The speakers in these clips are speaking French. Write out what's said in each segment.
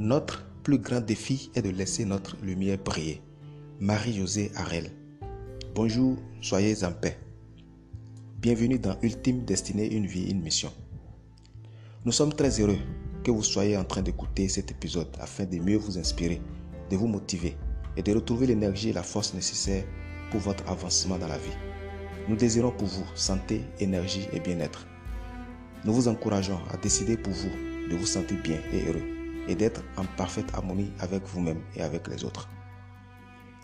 Notre plus grand défi est de laisser notre lumière briller. Marie-Josée Harel. Bonjour, soyez en paix. Bienvenue dans Ultime Destinée, une vie, une mission. Nous sommes très heureux que vous soyez en train d'écouter cet épisode afin de mieux vous inspirer, de vous motiver et de retrouver l'énergie et la force nécessaires pour votre avancement dans la vie. Nous désirons pour vous santé, énergie et bien-être. Nous vous encourageons à décider pour vous de vous sentir bien et heureux et d'être en parfaite harmonie avec vous-même et avec les autres.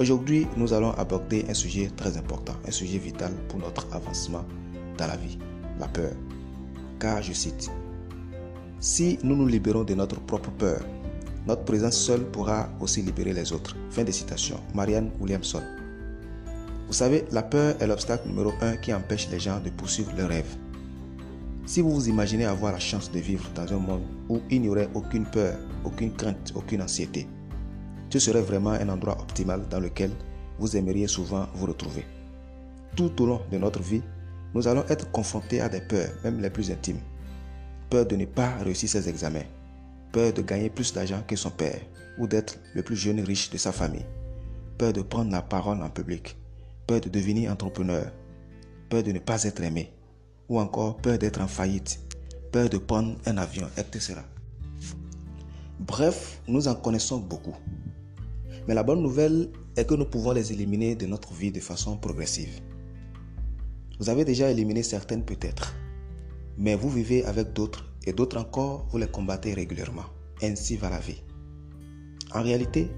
Aujourd'hui, nous allons aborder un sujet très important, un sujet vital pour notre avancement dans la vie, la peur. Car je cite, Si nous nous libérons de notre propre peur, notre présence seule pourra aussi libérer les autres. Fin de citation. Marianne Williamson. Vous savez, la peur est l'obstacle numéro un qui empêche les gens de poursuivre leurs rêves. Si vous vous imaginez avoir la chance de vivre dans un monde où il n'y aurait aucune peur, aucune crainte, aucune anxiété, ce serait vraiment un endroit optimal dans lequel vous aimeriez souvent vous retrouver. Tout au long de notre vie, nous allons être confrontés à des peurs, même les plus intimes. Peur de ne pas réussir ses examens, peur de gagner plus d'argent que son père ou d'être le plus jeune riche de sa famille, peur de prendre la parole en public, peur de devenir entrepreneur, peur de ne pas être aimé, ou encore peur d'être en faillite, peur de prendre un avion, etc. Bref, nous en connaissons beaucoup. Mais la bonne nouvelle est que nous pouvons les éliminer de notre vie de façon progressive. Vous avez déjà éliminé certaines peut-être, mais vous vivez avec d'autres et d'autres encore, vous les combattez régulièrement. Ainsi va la vie. En réalité,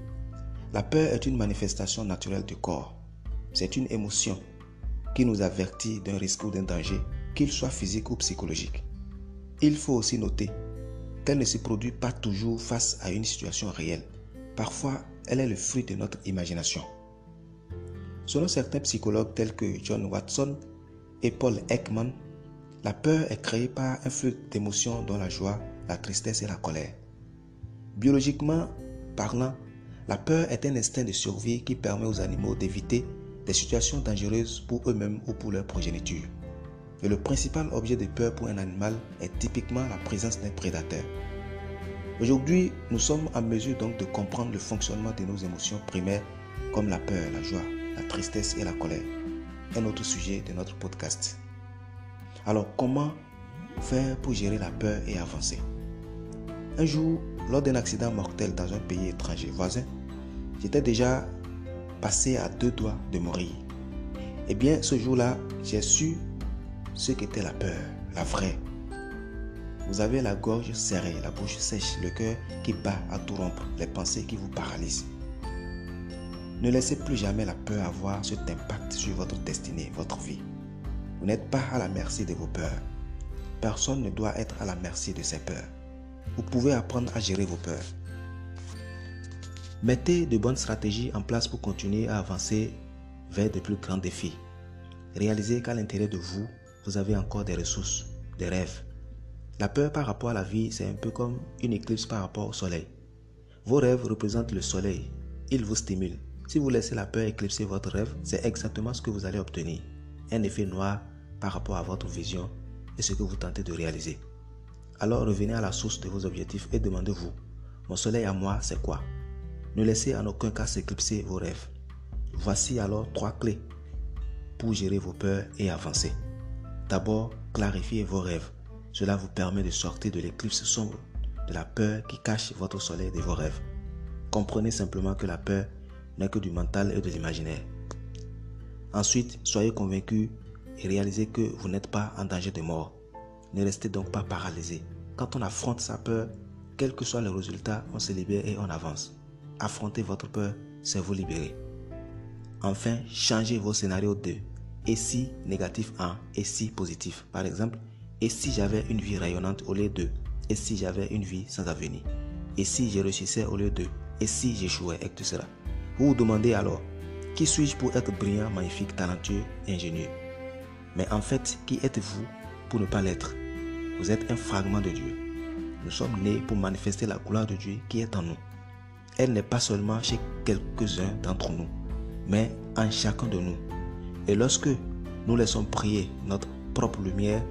la peur est une manifestation naturelle du corps. C'est une émotion qui nous avertit d'un risque ou d'un danger qu'il soit physique ou psychologique. Il faut aussi noter qu'elle ne se produit pas toujours face à une situation réelle. Parfois, elle est le fruit de notre imagination. Selon certains psychologues tels que John Watson et Paul Ekman, la peur est créée par un flux d'émotions dont la joie, la tristesse et la colère. Biologiquement parlant, la peur est un instinct de survie qui permet aux animaux d'éviter des situations dangereuses pour eux-mêmes ou pour leur progéniture. Et le principal objet de peur pour un animal est typiquement la présence d'un prédateur. Aujourd'hui, nous sommes en mesure donc de comprendre le fonctionnement de nos émotions primaires comme la peur, la joie, la tristesse et la colère. Un autre sujet de notre podcast. Alors, comment faire pour gérer la peur et avancer? Un jour, lors d'un accident mortel dans un pays étranger voisin, j'étais déjà passé à deux doigts de mourir. Eh bien, ce jour-là, j'ai su ce qu'était la peur, la vraie. Vous avez la gorge serrée, la bouche sèche, le cœur qui bat à tout rompre, les pensées qui vous paralysent. Ne laissez plus jamais la peur avoir cet impact sur votre destinée, votre vie. Vous n'êtes pas à la merci de vos peurs. Personne ne doit être à la merci de ses peurs. Vous pouvez apprendre à gérer vos peurs. Mettez de bonnes stratégies en place pour continuer à avancer vers de plus grands défis. Réalisez qu'à l'intérieur de vous, vous avez encore des ressources, des rêves. La peur par rapport à la vie, c'est un peu comme une éclipse par rapport au soleil. Vos rêves représentent le soleil. Ils vous stimulent. Si vous laissez la peur éclipser votre rêve, c'est exactement ce que vous allez obtenir. Un effet noir par rapport à votre vision et ce que vous tentez de réaliser. Alors revenez à la source de vos objectifs et demandez-vous, mon soleil à moi, c'est quoi? Ne laissez en aucun cas s'éclipser vos rêves. Voici alors trois clés pour gérer vos peurs et avancer. D'abord, clarifiez vos rêves. Cela vous permet de sortir de l'éclipse sombre, de la peur qui cache votre soleil de vos rêves. Comprenez simplement que la peur n'est que du mental et de l'imaginaire. Ensuite, soyez convaincu et réalisez que vous n'êtes pas en danger de mort. Ne restez donc pas paralysé. Quand on affronte sa peur, quel que soit le résultat, on se libère et on avance. Affrontez votre peur, c'est vous libérer. Enfin, changez vos scénarios de et si négatif en et si positif? Par exemple, et si j'avais une vie rayonnante au lieu de et si j'avais une vie sans avenir? Et si je réussissais au lieu de et si j'échouais, etc. Vous vous demandez alors, qui suis-je pour être brillant, magnifique, talentueux, ingénieux? Mais en fait, qui êtes-vous pour ne pas l'être? Vous êtes un fragment de Dieu. Nous sommes nés pour manifester la gloire de Dieu qui est en nous. Elle n'est pas seulement chez quelques-uns d'entre nous, mais en chacun de nous. Et lorsque nous laissons prier notre propre lumière,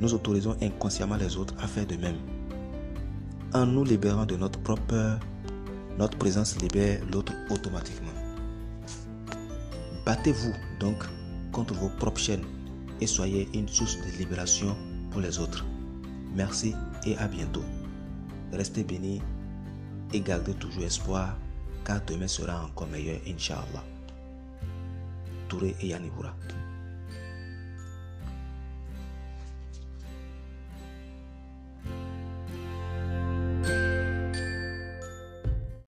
nous autorisons inconsciemment les autres à faire de même. En nous libérant de notre propre peur, notre présence libère l'autre automatiquement. Battez-vous donc contre vos propres chaînes et soyez une source de libération pour les autres. Merci et à bientôt. Restez bénis et gardez toujours espoir car demain sera encore meilleur, Inch'Allah. dure ella ni bura